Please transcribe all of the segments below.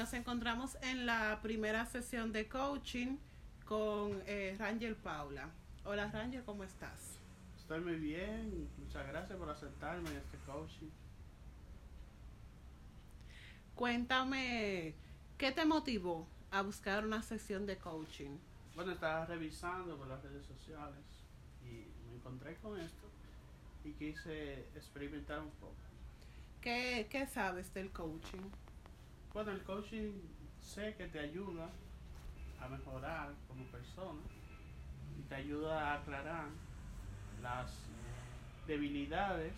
Nos encontramos en la primera sesión de coaching con eh, Ranger Paula. Hola Ranger, ¿cómo estás? Estoy muy bien, muchas gracias por aceptarme en este coaching. Cuéntame, ¿qué te motivó a buscar una sesión de coaching? Bueno, estaba revisando por las redes sociales y me encontré con esto y quise experimentar un poco. ¿Qué, qué sabes del coaching? Bueno, el coaching sé que te ayuda a mejorar como persona y te ayuda a aclarar las debilidades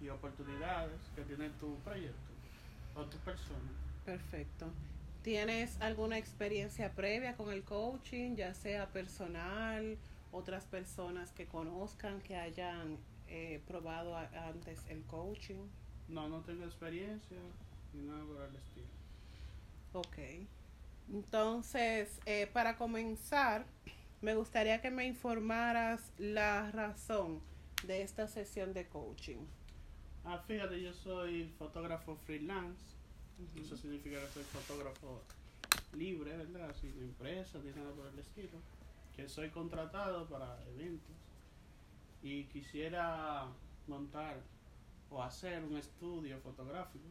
y oportunidades que tiene tu proyecto o tu persona. Perfecto. ¿Tienes alguna experiencia previa con el coaching, ya sea personal, otras personas que conozcan, que hayan eh, probado a- antes el coaching? No, no tengo experiencia ni nada por el estilo. Ok. Entonces, eh, para comenzar, me gustaría que me informaras la razón de esta sesión de coaching. Ah, fíjate, yo soy fotógrafo freelance. Eso significa que soy fotógrafo libre, ¿verdad? Sin empresa, ni nada por el estilo. Que soy contratado para eventos. Y quisiera montar o hacer un estudio fotográfico,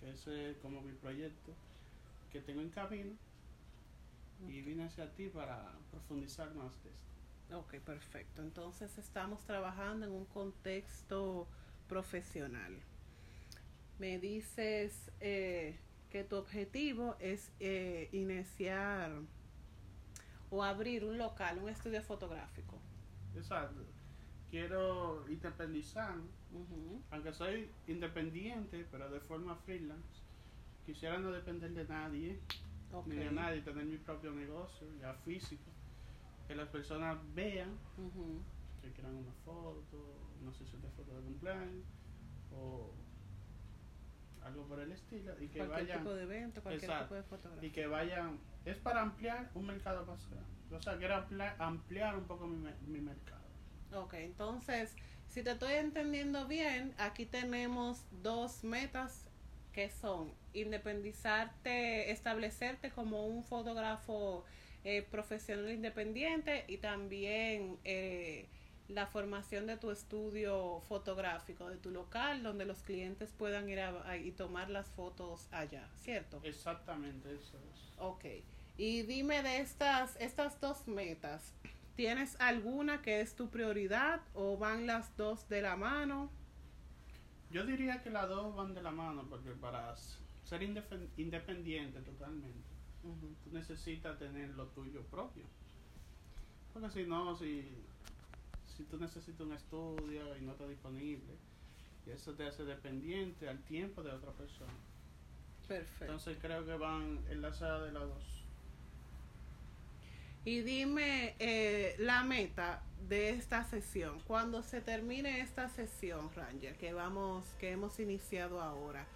que ese es como mi proyecto, que tengo en camino. Y vine hacia ti para profundizar más de esto. Ok, perfecto. Entonces estamos trabajando en un contexto profesional. Me dices eh, que tu objetivo es eh, iniciar o abrir un local, un estudio fotográfico. Exacto. Quiero independizar Ujú. aunque soy independiente, pero de forma freelance, quisiera no depender de nadie, ni de nadie, tener mi propio negocio, ya físico, que las personas vean, que quieran una foto, una sesión de fotos de cumpleaños, o algo por el estilo, y que Cualquier vayan, tipo de evento, cualquier Exacto. tipo de y fotografía. que vayan, es para ampliar un mercado más grande, o sea, quiero ampliar, ampliar un poco mi, mi mercado. Ok, entonces, si te estoy entendiendo bien, aquí tenemos dos metas que son independizarte, establecerte como un fotógrafo eh, profesional independiente y también eh, la formación de tu estudio fotográfico, de tu local, donde los clientes puedan ir a- a- y tomar las fotos allá, ¿cierto? Exactamente, eso es. Ok. Y dime de estas, estas dos metas, ¿tienes alguna que es tu prioridad o van las dos de la mano? Yo diría que las dos van de la mano, porque para ser independiente totalmente, tú necesitas tener lo tuyo propio. Porque si no, si, si tú necesitas un estudio y no está disponible, y eso te hace dependiente al tiempo de otra persona. Perfecto. Entonces creo que van enlazadas de las dos. Y dime eh, la meta de esta sesión. Cuando se termine esta sesión, Ranger, que vamos, que hemos iniciado ahora,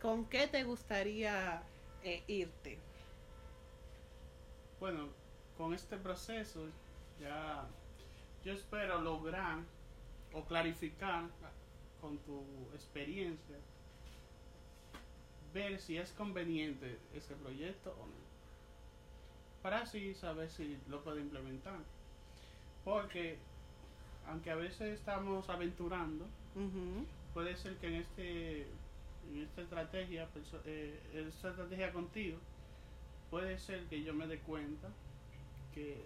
¿con qué te gustaría eh, irte? Bueno, con este proceso ya yo espero lograr o clarificar con tu experiencia ver si es conveniente ese proyecto o no. Para así saber si lo puedo implementar. Porque aunque a veces estamos aventurando, puede ser que en este en esta estrategia eh, esta estrategia contigo puede ser que yo me dé cuenta que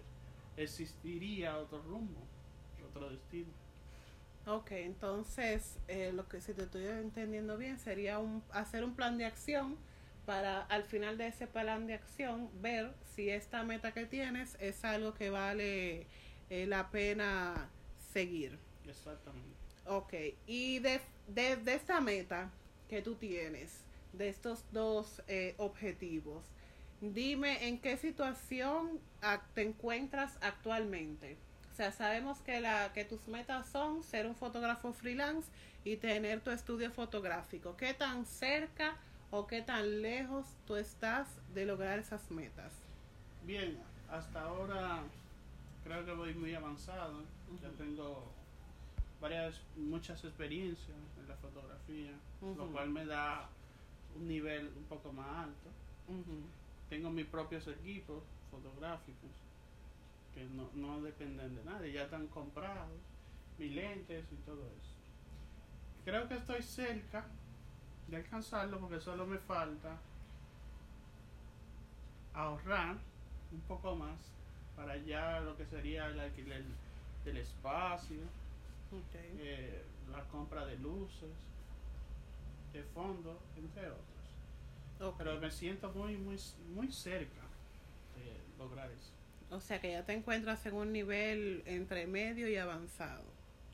existiría otro rumbo otro destino Ok, entonces eh, lo que si te estoy entendiendo bien sería un, hacer un plan de acción para al final de ese plan de acción ver si esta meta que tienes es algo que vale eh, la pena seguir. exactamente Ok, y de, de, de esta meta que tú tienes, de estos dos eh, objetivos, dime en qué situación ac- te encuentras actualmente. O sea, sabemos que, la, que tus metas son ser un fotógrafo freelance y tener tu estudio fotográfico. ¿Qué tan cerca o qué tan lejos tú estás de lograr esas metas? bien hasta ahora creo que voy muy avanzado ya Ujú. tengo varias muchas experiencias en la fotografía lo cual me da un nivel un poco más alto Tengo mis propios equipos fotográficos que no, no dependen de nadie, ya están comprados, mis lentes y todo eso. Creo que estoy cerca de alcanzarlo porque solo me falta ahorrar un poco más para ya lo que sería el alquiler del espacio, eh, la compra de luces, de fondo, entre otros. Pero me siento muy, muy, muy cerca de lograr eso. O sea que ya te encuentras en un nivel entre medio y avanzado.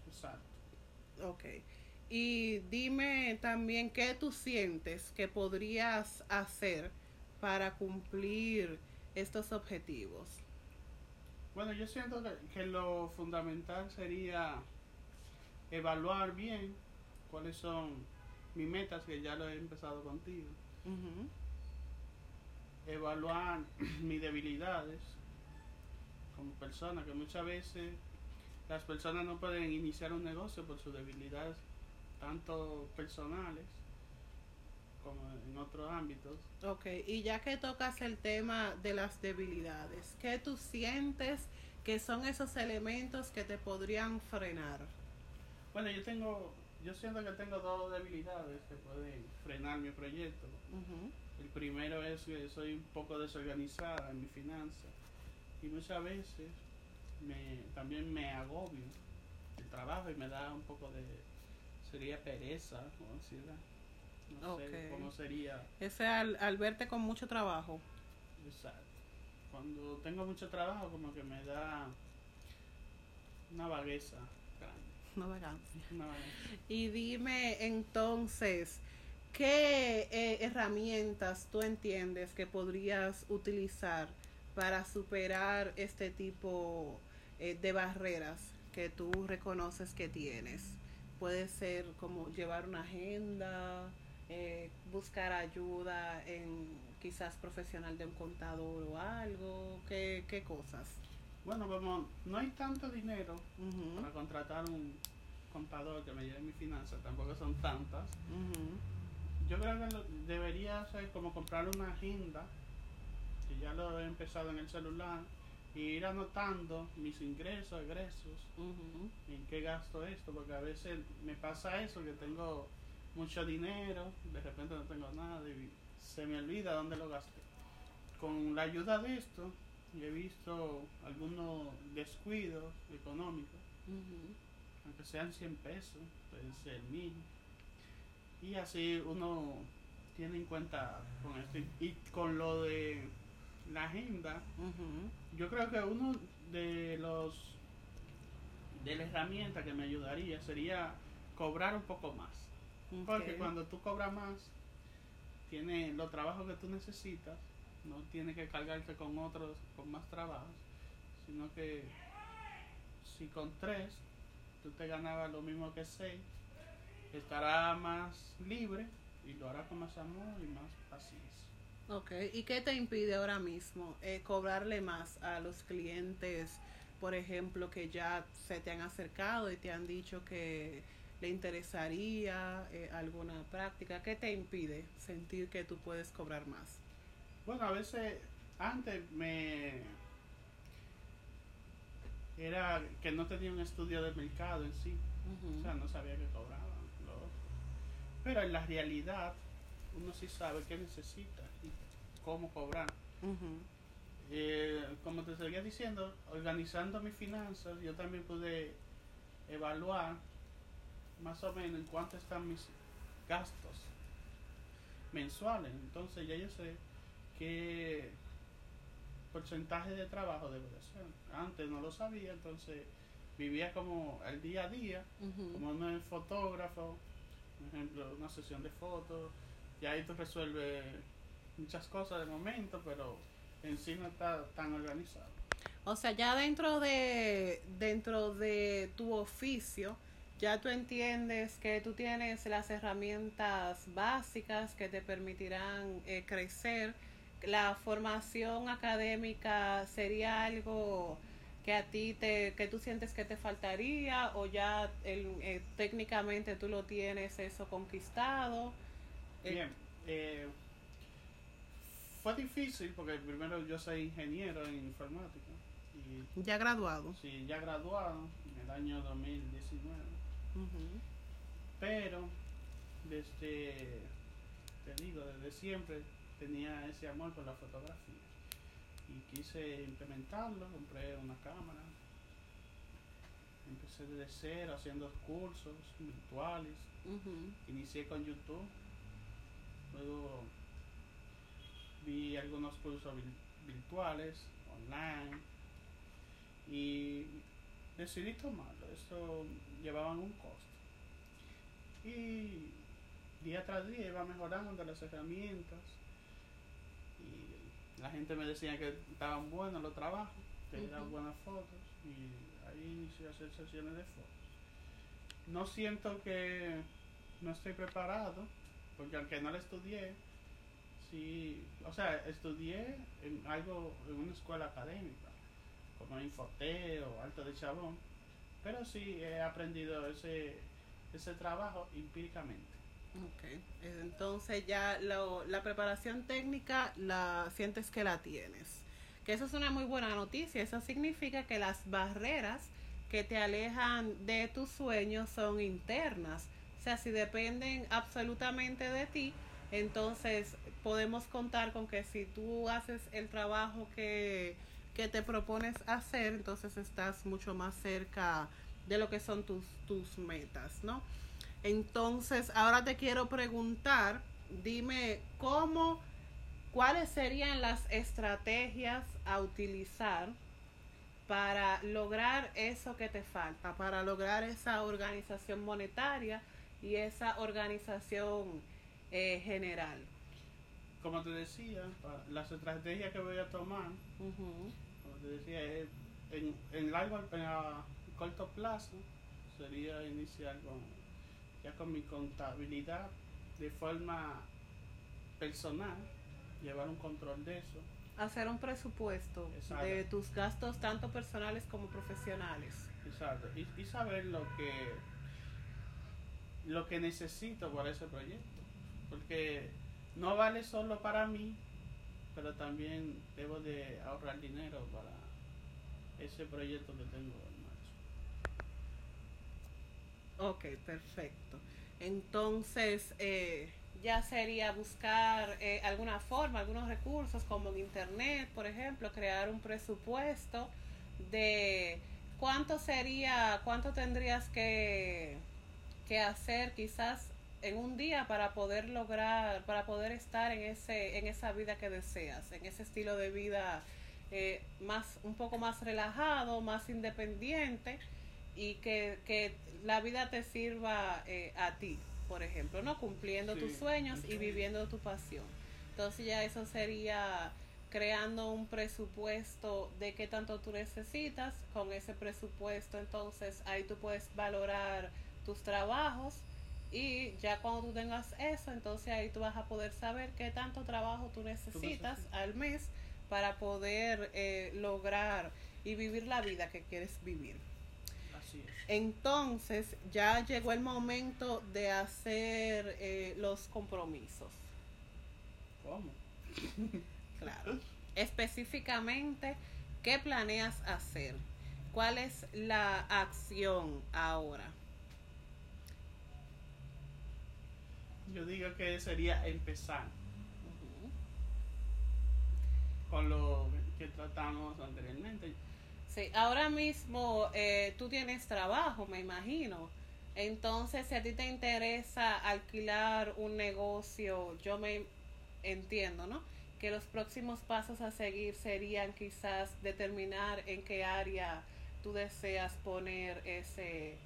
Exacto. Ok. Y dime también qué tú sientes que podrías hacer para cumplir estos objetivos. Bueno, yo siento que, lo fundamental sería evaluar bien cuáles son mis metas, que ya lo he empezado contigo. Evaluar mis debilidades como persona, que muchas veces las personas no pueden iniciar un negocio por sus debilidades tanto personales como en otros ámbitos. Ok, y ya que tocas el tema de las debilidades, ¿qué tú sientes que son esos elementos que te podrían frenar? Bueno, yo tengo, yo siento que tengo dos debilidades que pueden frenar mi proyecto. El primero es que soy un poco desorganizada en mi finanza y muchas veces me, también me agobio el trabajo y me da un poco de sería pereza o ansiedad. No sé cómo sería. Ese al, al verte con mucho trabajo. Exacto. Cuando tengo mucho trabajo, como que me da una vagueza grande. Una vagancia. Y dime entonces, ¿qué eh, herramientas tú entiendes que podrías utilizar para superar este tipo eh, de barreras que tú reconoces que tienes? Puede ser como llevar una agenda, eh, buscar ayuda en quizás profesional de un contador o algo, ¿qué, qué cosas? Bueno, como no hay tanto dinero para contratar un contador que me lleve mi finanzas, tampoco son tantas. Yo creo que debería ser como comprar una agenda, que ya lo he empezado en el celular, y ir anotando mis ingresos, egresos, en qué gasto esto, porque a veces me pasa eso, que tengo mucho dinero, de repente no tengo nada y se me olvida dónde lo gasté. Con la ayuda de esto, he visto algunos descuidos económicos, aunque sean 100 pesos, pueden ser mil. Y así uno tiene en cuenta con esto. Y con lo de la agenda, yo creo que uno de los de la herramienta que me ayudaría sería cobrar un poco más. Porque cuando tú cobras más, tiene los trabajos que tú necesitas, no tienes que cargarte con otros, con más trabajos, sino que si con tres tú te ganabas lo mismo que seis, estará más libre y lo harás con más amor y más paciencia. Ok, ¿y qué te impide ahora mismo eh, cobrarle más a los clientes, por ejemplo, que ya se te han acercado y te han dicho que le interesaría eh, alguna práctica? ¿Qué te impide sentir que tú puedes cobrar más? Bueno, a veces antes me era que no tenía un estudio de mercado en sí, o sea, no sabía que cobraban. Pero en la realidad uno sí sabe qué necesita cómo cobrar. Eh, como te seguía diciendo, organizando mis finanzas, yo también pude evaluar más o menos en cuánto están mis gastos mensuales. Entonces ya yo sé qué porcentaje de trabajo debo de hacer. Antes no lo sabía, entonces vivía como el día a día, como un fotógrafo, por ejemplo, una sesión de fotos, y ahí tú resuelves muchas cosas de momento, pero en sí no está tan organizado. O sea, ya dentro de dentro de tu oficio, ya tú entiendes que tú tienes las herramientas básicas que te permitirán eh, crecer. La formación académica sería algo que a ti te que tú sientes que te faltaría o ya eh, técnicamente tú lo tienes eso conquistado. Bien, eh, fue difícil porque primero yo soy ingeniero en informática. Y, ya graduado. Sí, ya graduado en el año 2019. Pero desde, te digo, desde siempre tenía ese amor por la fotografía. Y quise implementarlo, compré una cámara. Empecé desde cero haciendo cursos virtuales. Inicié con YouTube. Luego vi algunos cursos virtuales, online. Y decidí tomarlo. Esto llevaba un costo. Y día tras día iba mejorando las herramientas. Y la gente me decía que estaban buenos los trabajos, que eran buenas fotos. Y ahí inicié a hacer sesiones de fotos. No siento que no estoy preparado, porque aunque no lo estudié, sí, o sea, estudié en algo, en una escuela académica, como Infoteo, Alto de Chabón, pero sí he aprendido ese, ese trabajo empíricamente. Ok, entonces ya lo, la preparación técnica la sientes que la tienes. Que eso es una muy buena noticia. Eso significa que las barreras que te alejan de tus sueños son internas. O sea, si dependen absolutamente de ti, entonces podemos contar con que si tú haces el trabajo que, que te propones hacer, entonces estás mucho más cerca de lo que son tus, tus metas, ¿no? Entonces, ahora te quiero preguntar, dime cómo, cuáles serían las estrategias a utilizar para lograr eso que te falta, para lograr esa organización monetaria y esa organización eh, general. Como te decía, las estrategias que voy a tomar, como te decía, en, en largo, en corto plazo, sería iniciar con ya con mi contabilidad de forma personal, llevar un control de eso. Hacer un presupuesto de tus gastos tanto personales como profesionales. Exacto. Y, saber lo que lo que necesito para ese proyecto. Porque no vale solo para mí, pero también debo de ahorrar dinero para ese proyecto que tengo Ok, perfecto. Entonces, eh, ya sería buscar eh, alguna forma, algunos recursos como en Internet, por ejemplo, crear un presupuesto de cuánto sería, cuánto tendrías que, que hacer quizás en un día para poder lograr, para poder estar en ese, en esa vida que deseas, en ese estilo de vida eh, más, un poco más relajado, más independiente y que, que la vida te sirva eh, a ti, por ejemplo, ¿no? Cumpliendo tus sueños y viviendo tu pasión. Entonces ya eso sería creando un presupuesto de qué tanto tú necesitas. Con ese presupuesto, entonces ahí tú puedes valorar tus trabajos y ya cuando tú tengas eso, entonces ahí tú vas a poder saber qué tanto trabajo tú necesitas al mes para poder eh, lograr y vivir la vida que quieres vivir. Entonces ya llegó el momento de hacer eh, los compromisos. ¿Cómo? claro. Específicamente, ¿qué planeas hacer? ¿Cuál es la acción ahora? Yo digo que sería empezar con lo que tratamos anteriormente Sí, ahora mismo eh, tú tienes trabajo, me imagino. Entonces, si a ti te interesa alquilar un negocio, yo me entiendo, ¿no? Que los próximos pasos a seguir serían quizás determinar en qué área tú deseas poner ese...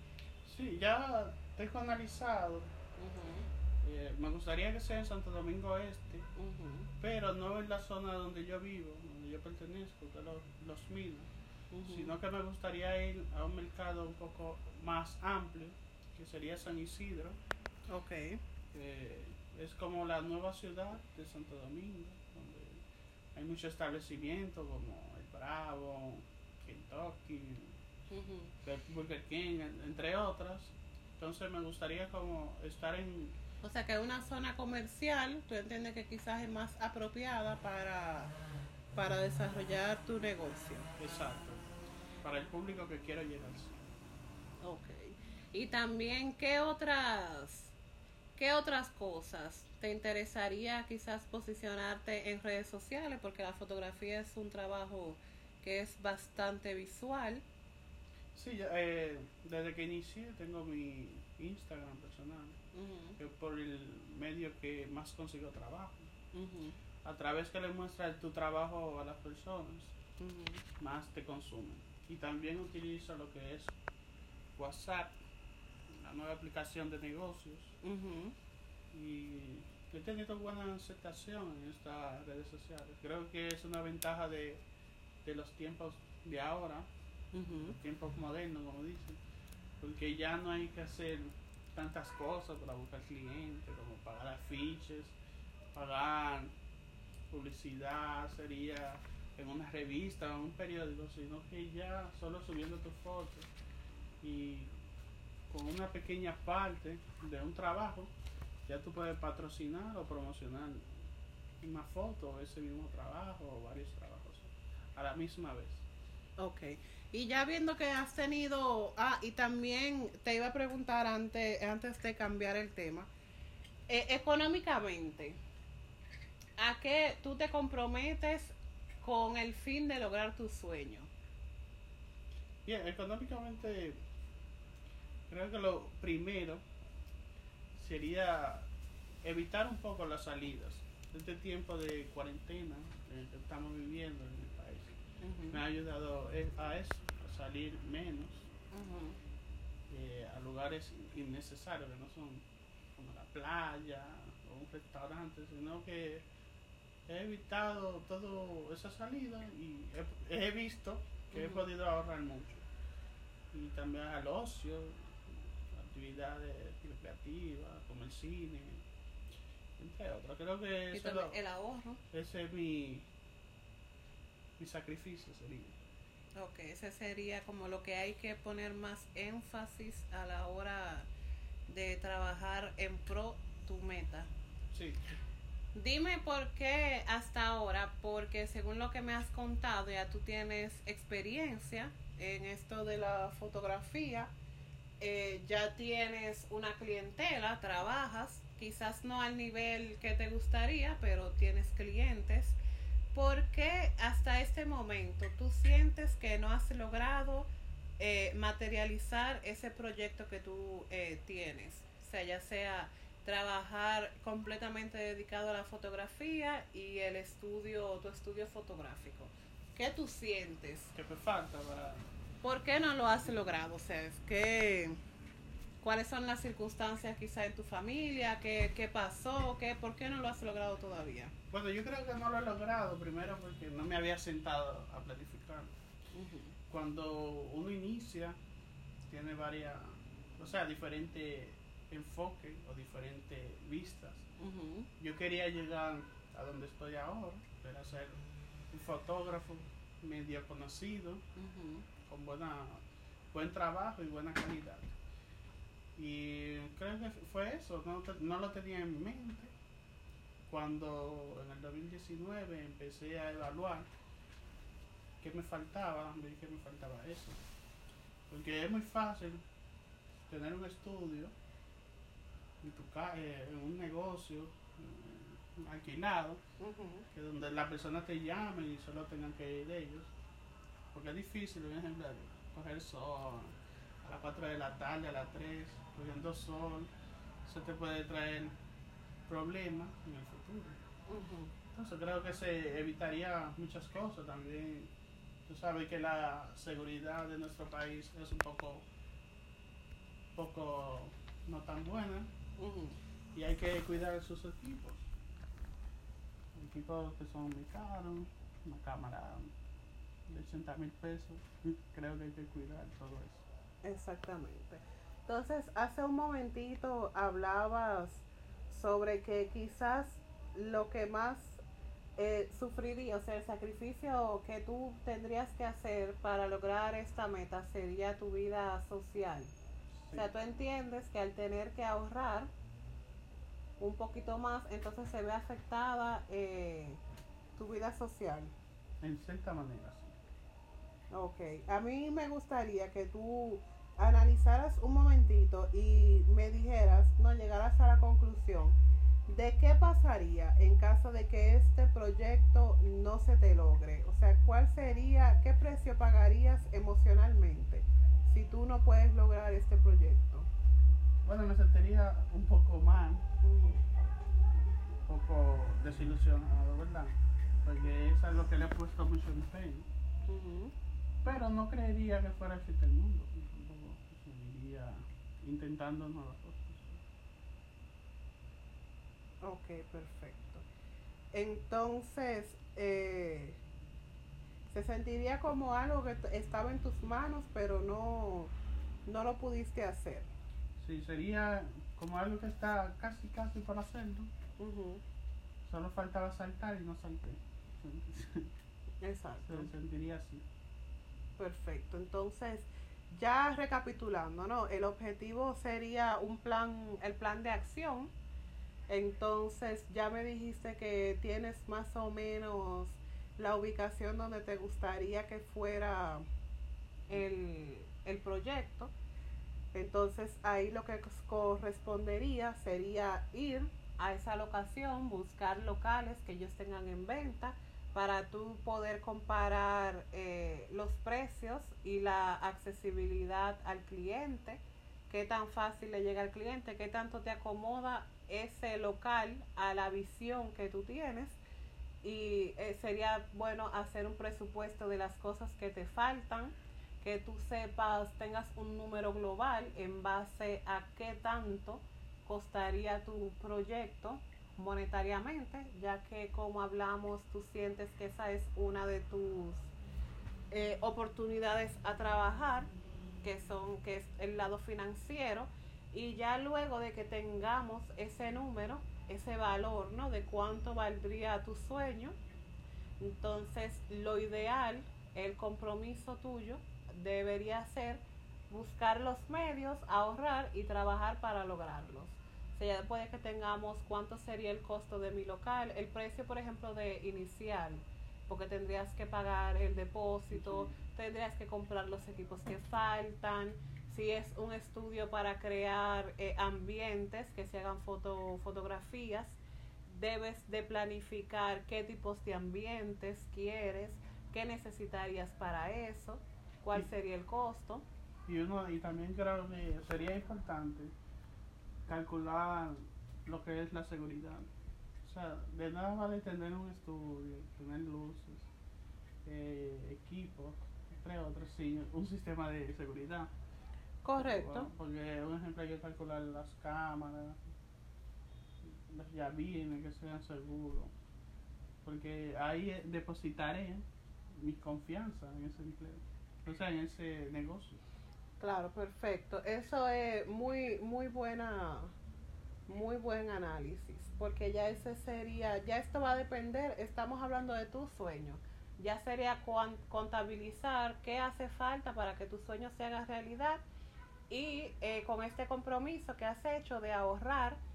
Sí, ya tengo analizado. Eh, me gustaría que sea en Santo Domingo Este, pero no en la zona donde yo vivo, donde yo pertenezco, que los, los minos sino que me gustaría ir a un mercado un poco más amplio, que sería San Isidro. Ok. es como la nueva ciudad de Santo Domingo, donde hay muchos establecimientos como El Bravo, Kentucky, Burger King, entre otras. Entonces me gustaría como estar en, O sea que una zona comercial, tú entiendes que quizás es más apropiada para, para desarrollar tu negocio. Exacto. Para el público que quiero llegar. Ok. Y también, ¿qué otras, qué otras cosas te interesaría quizás posicionarte en redes sociales? Porque la fotografía es un trabajo que es bastante visual. Sí, ya, eh, desde que inicié tengo mi Instagram personal, Que es por el medio que más consigo trabajo. A través que le muestras tu trabajo a las personas, más te consumen. Y también utilizo lo que es WhatsApp, la nueva aplicación de negocios. Y he tenido buena aceptación en estas redes sociales. Creo que es una ventaja de, de los tiempos de ahora, los tiempos modernos, como dicen, porque ya no hay que hacer tantas cosas para buscar clientes, como pagar afiches, pagar publicidad, sería en una revista o en un periódico, sino que ya solo subiendo tus fotos y con una pequeña parte de un trabajo, ya tú puedes patrocinar o promocionar una foto ese mismo trabajo o varios trabajos a la misma vez. Ok. Y ya viendo que has tenido, ah, y también te iba a preguntar antes, antes de cambiar el tema, eh, económicamente, ¿a qué tú te comprometes con el fin de lograr tu sueño? Bien, económicamente, creo que lo primero sería evitar un poco las salidas. Este tiempo de cuarentena eh, que estamos viviendo me ha ayudado a eso, a salir menos eh, a lugares innecesarios, que no son como la playa o un restaurante, sino que he evitado toda esa salida y he, he visto que he podido ahorrar mucho. Y también al ocio, actividades recreativas, como el cine, entre otros. Creo que eso lo- el ahorro. ese es mi, mi sacrificio, sería. Ok, ese sería como lo que hay que poner más énfasis a la hora de trabajar en pro tu meta. Sí, Dime por qué hasta ahora, porque según lo que me has contado, ya tú tienes experiencia en esto de la fotografía, eh, ya tienes una clientela, trabajas, quizás no al nivel que te gustaría, pero tienes clientes. ¿Por qué hasta este momento tú sientes que no has logrado eh, materializar ese proyecto que tú eh, tienes? O sea, ya sea trabajar completamente dedicado a la fotografía y el estudio, tu estudio fotográfico. ¿Qué tú sientes? que me falta para... ¿Por qué no lo has logrado? O sea, que, ¿cuáles son las circunstancias quizá en tu familia? ¿Qué, qué pasó? ¿Qué, ¿Por qué no lo has logrado todavía? Bueno, yo creo que no lo he logrado, primero porque no me había sentado a planificar. Cuando uno inicia, tiene varias, o sea, diferentes enfoques o diferentes vistas. Yo quería llegar a donde estoy ahora, era ser un fotógrafo medio conocido, con buena, buen trabajo y buena calidad. Y creo que fue eso, no, no lo tenía en mente cuando en el 2019 empecé a evaluar qué me faltaba, vi que me faltaba eso. Porque es muy fácil tener un estudio en, tu eh, en un negocio eh, alquilado ujú. que donde las personas te llamen y solo tengan que ir ellos. Porque es difícil, por ejemplo, coger sol a las 4 de la tarde, a las 3, cogiendo sol. Eso te puede traer problemas en el futuro. Entonces creo que se evitaría muchas cosas también. Tú sabes que la seguridad de nuestro país es un poco, poco no tan buena y hay que cuidar sus equipos. Equipos que son muy caros, una cámara de 80 mil pesos, creo que hay que cuidar todo eso. Exactamente. Entonces, hace un momentito hablabas sobre que quizás lo que más eh, sufriría, o sea, el sacrificio que tú tendrías que hacer para lograr esta meta sería tu vida social. O sea, tú entiendes que al tener que ahorrar, un poquito más, entonces se ve afectada eh, tu vida social. En cierta manera, sí. Ok, a mí me gustaría que tú analizaras un momentito y me dijeras, no llegaras a la conclusión de qué pasaría en caso de que este proyecto no se te logre. O sea, ¿cuál sería, qué precio pagarías emocionalmente si tú no puedes lograr este proyecto? Bueno, me sentiría un poco mal, un poco desilusionado, ¿verdad? Porque eso es lo que le he puesto mucho empeño. Pero no creería que fuera el fin del mundo. Intentando nuevas cosas. Ok, perfecto. Entonces, eh, se sentiría como algo que estaba en tus manos, pero no, no lo pudiste hacer. Sí, sería como algo que está casi, casi por hacerlo. Ujú, Solo faltaba saltar y no salté. Exacto. Se sentiría así. Perfecto. Entonces, ya recapitulando, ¿no? El objetivo sería un plan, el plan de acción. Entonces, ya me dijiste que tienes más o menos la ubicación donde te gustaría que fuera el, el proyecto. Entonces, ahí lo que correspondería sería ir a esa locación, buscar locales que ellos tengan en venta para tú poder comparar eh, los precios y la accesibilidad al cliente, qué tan fácil le llega al cliente, qué tanto te acomoda ese local a la visión que tú tienes. Y eh, sería bueno hacer un presupuesto de las cosas que te faltan, que tú sepas, tengas un número global en base a qué tanto costaría tu proyecto monetariamente, ya que como hablamos, tú sientes que esa es una de tus eh, oportunidades a trabajar, que son que es el lado financiero, y ya luego de que tengamos ese número, ese valor, ¿no? De cuánto valdría tu sueño, entonces lo ideal, el compromiso tuyo debería ser buscar los medios, ahorrar y trabajar para lograrlos. O sea, ya puede que tengamos cuánto sería el costo de mi local, el precio, por ejemplo, de inicial, porque tendrías que pagar el depósito, tendrías que comprar los equipos que faltan, si es un estudio para crear eh, ambientes, que se hagan foto, fotografías, debes de planificar qué tipos de ambientes quieres, qué necesitarías para eso, cuál sería el costo. Y uno y también creo que sería importante calcular lo que es la seguridad. O sea, de nada vale tener un estudio, tener luces, eh, equipos, entre otros, sin un sistema de seguridad. Correcto. Porque, un ejemplo, hay que calcular las cámaras, las llavines que sean seguros. Porque ahí eh, depositaré mi confianza en ese empleo, o sea, en ese negocio. Claro, perfecto. Eso es muy, muy buena, muy buen análisis, porque ya ese sería, ya esto va a depender, estamos hablando de tu sueño. Ya sería contabilizar qué hace falta para que tu sueño se haga realidad y eh, con este compromiso que has hecho de ahorrar,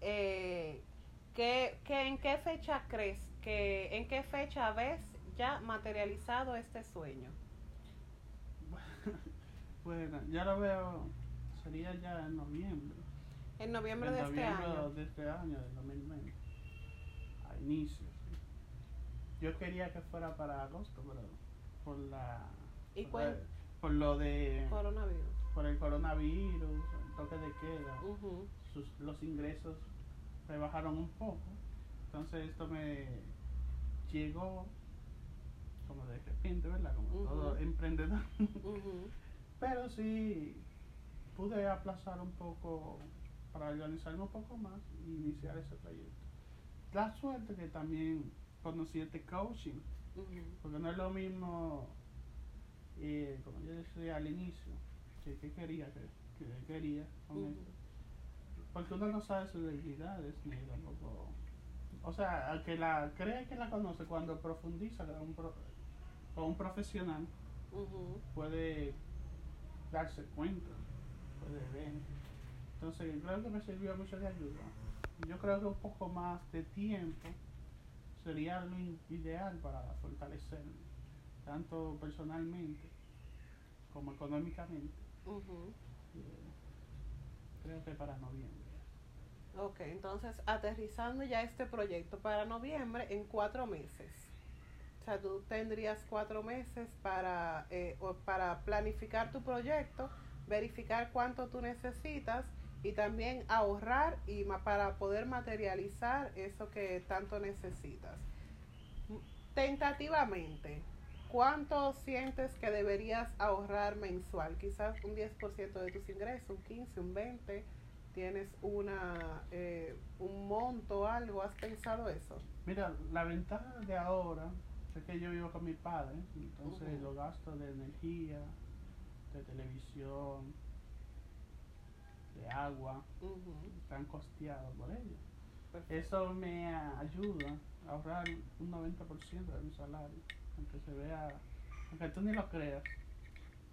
eh, ¿qué, qué- en qué fecha crees que, en qué fecha ves ya materializado este sueño? Bueno, ya lo veo, sería ya en noviembre. En noviembre en de este año. de este año, del 2020. A inicios. sí. Yo quería que fuera para agosto, pero por la. ¿Y por, cuál? la- por lo de. Coronavirus. por el coronavirus, el toque de queda, sus- los ingresos rebajaron un poco. Entonces esto me llegó como de repente, ¿verdad? Como todo emprendedor. Pero sí pude aplazar un poco para organizarme un poco más y iniciar ese proyecto. La suerte que también conocí este coaching, porque no es lo mismo, eh, como yo decía al inicio, que, que quería, que, que quería con Ujú. esto. Porque uno no sabe sus debilidades ni tampoco. O sea, al que la cree que la conoce, cuando profundiza con un, pro- con un profesional, puede darse cuenta, puede ver. Entonces, creo que me sirvió mucho de ayuda yo creo que un poco más de tiempo sería lo ideal para fortalecerme, tanto personalmente como económicamente. Eh, creo que para noviembre. Ok, entonces aterrizando ya este proyecto para noviembre en cuatro meses. O sea, tú tendrías cuatro meses para, eh, para planificar tu proyecto, verificar cuánto tú necesitas y también ahorrar y para poder materializar eso que tanto necesitas. Tentativamente, ¿cuánto sientes que deberías ahorrar mensual? Quizás un 10% de tus ingresos, un 15, un 20 tienes una eh, un monto algo has pensado eso mira la ventaja de ahora es que yo vivo con mi padre entonces los gastos de energía de televisión de agua están costeados por ellos. Eso me ayuda a ahorrar un 90% de mi salario aunque se vea aunque tú ni lo creas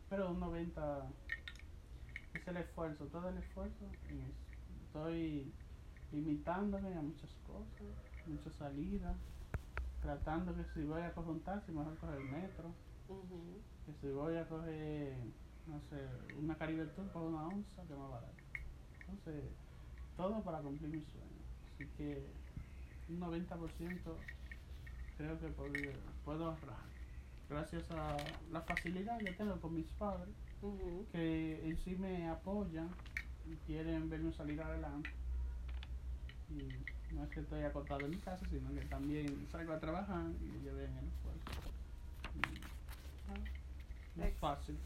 pero un 90 es el esfuerzo, todo el esfuerzo Estoy limitándome a muchas cosas, muchas salidas, tratando que si voy a coger un taxi, mejor coger el metro, que si voy a coger, no sé, una Caribe Tour por una onza, que más barato. Entonces, todo para cumplir mi sueño. Así que un 90% creo que puedo ahorrar. Gracias a la facilidad que tengo con mis padres que en sí me apoyan y quieren verme salir adelante. Y no es que estoy acostado en mi casa, sino que también salgo a trabajar y ellos ven el esfuerzo. no es fácil.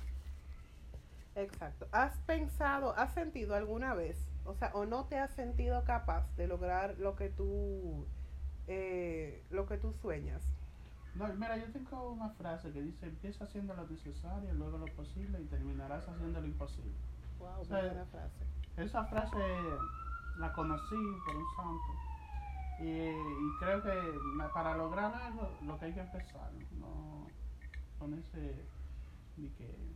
Exacto. ¿Has pensado, has sentido alguna vez, o sea, o no te has sentido capaz de lograr lo que tú, eh, lo que tú sueñas? No, mira, yo tengo una frase que dice, empieza haciendo lo necesario, luego lo posible y terminarás haciendo lo imposible. Wow, o buena frase. Esa frase la conocí por un santo. Y, creo que para lograr algo, lo que hay que empezar, no ponerse ni que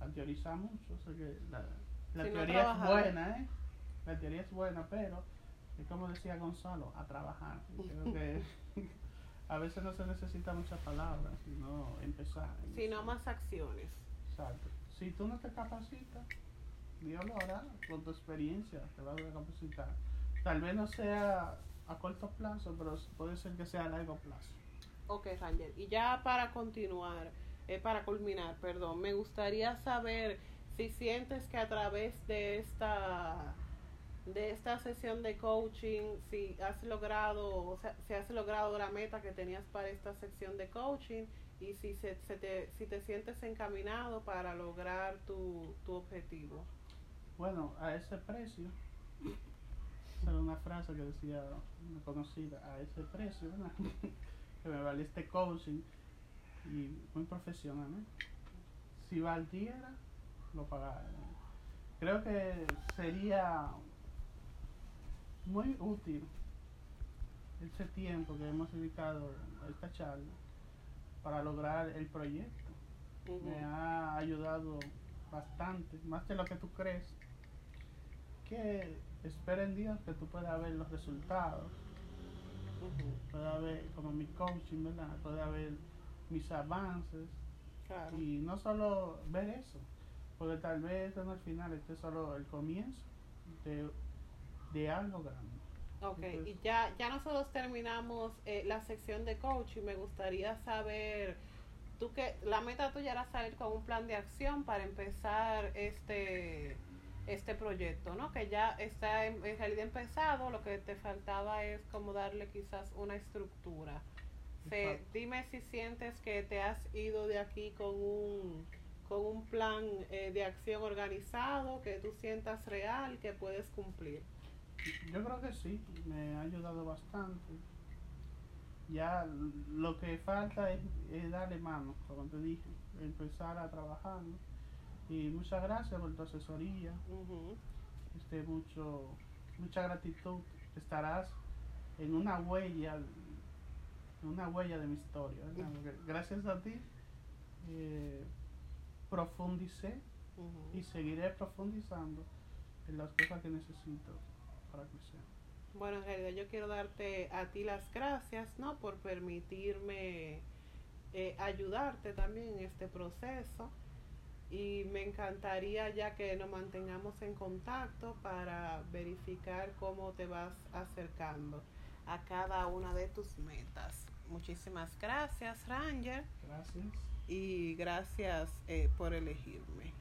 a teorizar mucho. O sea que la, teoría es buena, ¿eh? La teoría es buena, pero es como decía Gonzalo, a trabajar. Creo que a veces no se necesita muchas palabras, sino empezar. Sino más acciones. Exacto. Si tú no te capacitas, Dios lo hará con tu experiencia, te va a capacitar. Tal vez no sea a corto plazo, pero puede ser que sea a largo plazo. Ok, Ranger. Y ya para continuar, eh, para culminar, perdón, me gustaría saber si sientes que a través de esta de esta sesión de coaching, si has logrado, o sea, si has logrado la meta que tenías para esta sección de coaching y si, se, te, si te sientes encaminado para lograr tu, tu objetivo. Bueno, a ese precio, era una frase que decía una conocida, a ese precio, que me vale este coaching y muy profesional, Si valiera, lo pagara. Creo que sería muy útil ese tiempo que hemos dedicado a esta charla para lograr el proyecto. Me ha ayudado bastante, más de lo que tú crees. Que espera en Dios que tú puedas ver los resultados. Pueda ver como mi coaching, ¿verdad? Pueda ver mis avances. Y no solo ver eso, porque tal vez en el final este solo el comienzo de de algo grande. Ok, y ya, ya nosotros terminamos eh, la sección de coach y me gustaría saber, tú que la meta tuya era salir con un plan de acción para empezar este este proyecto, ¿no? Que ya está en, realidad empezado, lo que te faltaba es como darle quizás una estructura. dime si sientes que te has ido de aquí con un con un plan eh, de acción organizado, que tú sientas real, que puedes cumplir. Yo creo que sí, me ha ayudado bastante. Ya lo que falta es, darle mano, como te dije, empezar a trabajar. Y muchas gracias por tu asesoría. este, mucho, mucha gratitud. Estarás en una huella, en una huella de mi historia. gracias a ti eh, profundicé y seguiré profundizando en las cosas que necesito Bueno, en realidad yo quiero darte a ti las gracias, ¿no? Por permitirme eh, ayudarte también en este proceso. Y me encantaría ya que nos mantengamos en contacto para verificar cómo te vas acercando a cada una de tus metas. Muchísimas gracias, Ranger. Gracias. Y gracias eh, por elegirme.